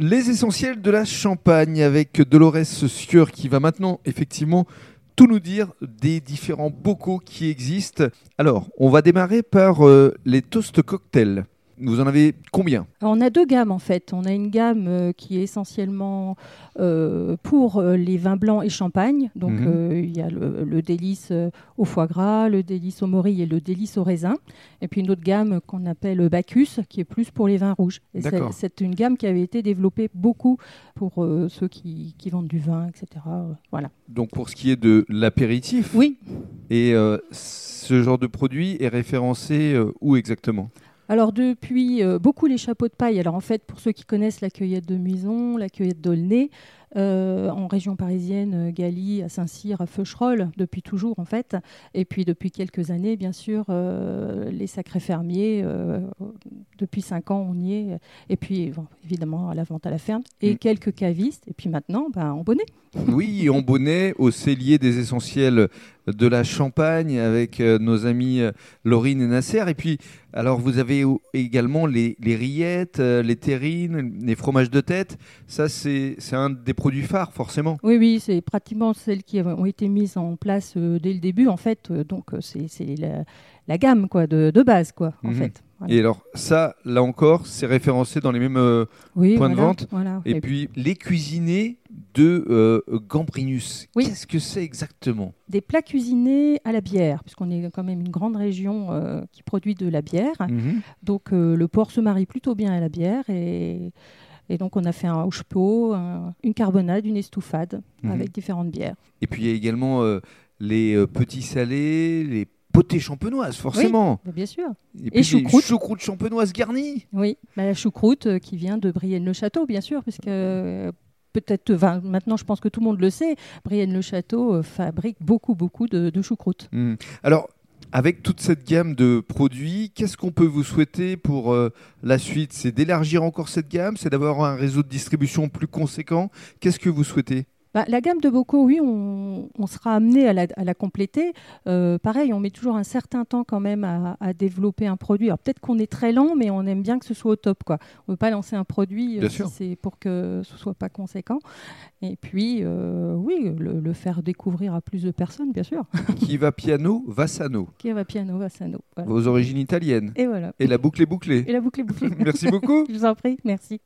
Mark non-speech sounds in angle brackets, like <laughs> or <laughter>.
Les essentiels de la Champagne avec Dolores Sieur qui va maintenant effectivement tout nous dire des différents bocaux qui existent. Alors, on va démarrer par euh, les toast cocktails. Vous en avez combien? On a deux gammes en fait. On a une gamme euh, qui est essentiellement euh, pour euh, les vins blancs et champagne. Donc Mhm. il y a le, le délice au foie gras, le délice au mori et le délice au raisin. Et puis une autre gamme qu'on appelle Bacchus qui est plus pour les vins rouges. C'est- une gamme qui avait été développée beaucoup pour euh, ceux qui, qui vendent du vin, etc. Voilà. Donc pour ce qui est de l'apéritif, Oui. et ce genre de produit est référencé où exactement? Alors depuis euh, beaucoup les chapeaux de paille. Alors en fait, pour ceux qui connaissent la cueillette de Muison, la cueillette d'Aulnay, euh, en région parisienne, euh, Galie, à Saint-Cyr, à Feucherolles, depuis toujours en fait. Et puis depuis quelques années, bien sûr, euh, les sacrés fermiers, depuis cinq ans, on y est. Et puis bon, évidemment à la vente à la ferme. Et Mm. quelques cavistes. Et puis maintenant, ben, en bonnet. <laughs> Oui, en bonnet, au cellier des essentiels de la Champagne avec nos amis Laurine et Nasser. Et puis, alors vous avez également les, les rillettes, euh, les terrines, les fromages de tête. Ça, c'est un des produits phares, forcément. Oui, oui, c'est pratiquement celles qui ont été mises en place euh, dès le début, en fait. Euh, donc, c'est la, la gamme quoi, de, de base, quoi, en Mhm. fait. Voilà. Et alors, ça, là encore, c'est référencé dans les mêmes. euh, oui, point de vente. voilà. et puis, les cuisinés de euh, Gambrinus. Oui. Qu'est-ce que c'est exactement? Des plats cuisinés à la bière, puisqu'on est quand même une grande région euh, qui produit de la bière. Mhm. Donc, euh, le porc se marie plutôt bien à la bière. Et, et donc, on a fait un hochepot, un- une carbonade, une estouffade, Mhm. avec différentes bières. Et puis, il y a également euh, les euh, petits salés, les potées champenoises, forcément. Mais bien sûr. Et puis, les choucroute. choucroutes champenoises garnies. Oui, bah, la choucroute euh, qui vient de Brienne-le-Château, bien sûr, puisque euh, peut-être, enfin, maintenant je pense que tout le monde le sait, Brienne-le-Château euh, fabrique beaucoup, beaucoup de, de choucroute. Mhm. Alors, avec toute cette gamme de produits, qu'est-ce qu'on peut vous souhaiter pour euh, la suite? C'est d'élargir encore cette gamme? C'est d'avoir un réseau de distribution plus conséquent? Qu'est-ce que vous souhaitez? Bah, la gamme de bocaux, oui, on, on sera amené à la, à la compléter. Euh, pareil, on met toujours un certain temps quand même à, à développer un produit. Alors peut-être qu'on est très lent, mais on aime bien que ce soit au top. Quoi. On ne veut pas lancer un produit euh, si c'est pour que ce soit pas conséquent. Et puis, euh, oui, le, le faire découvrir à plus de personnes, bien sûr. <laughs> Qui va piano, va sano. Qui va piano, va sano. Voilà. Vos origines italiennes. Et voilà. Et la boucle est bouclée. Et la boucle est bouclée. <laughs> Merci beaucoup. <laughs> Je vous en prie, merci.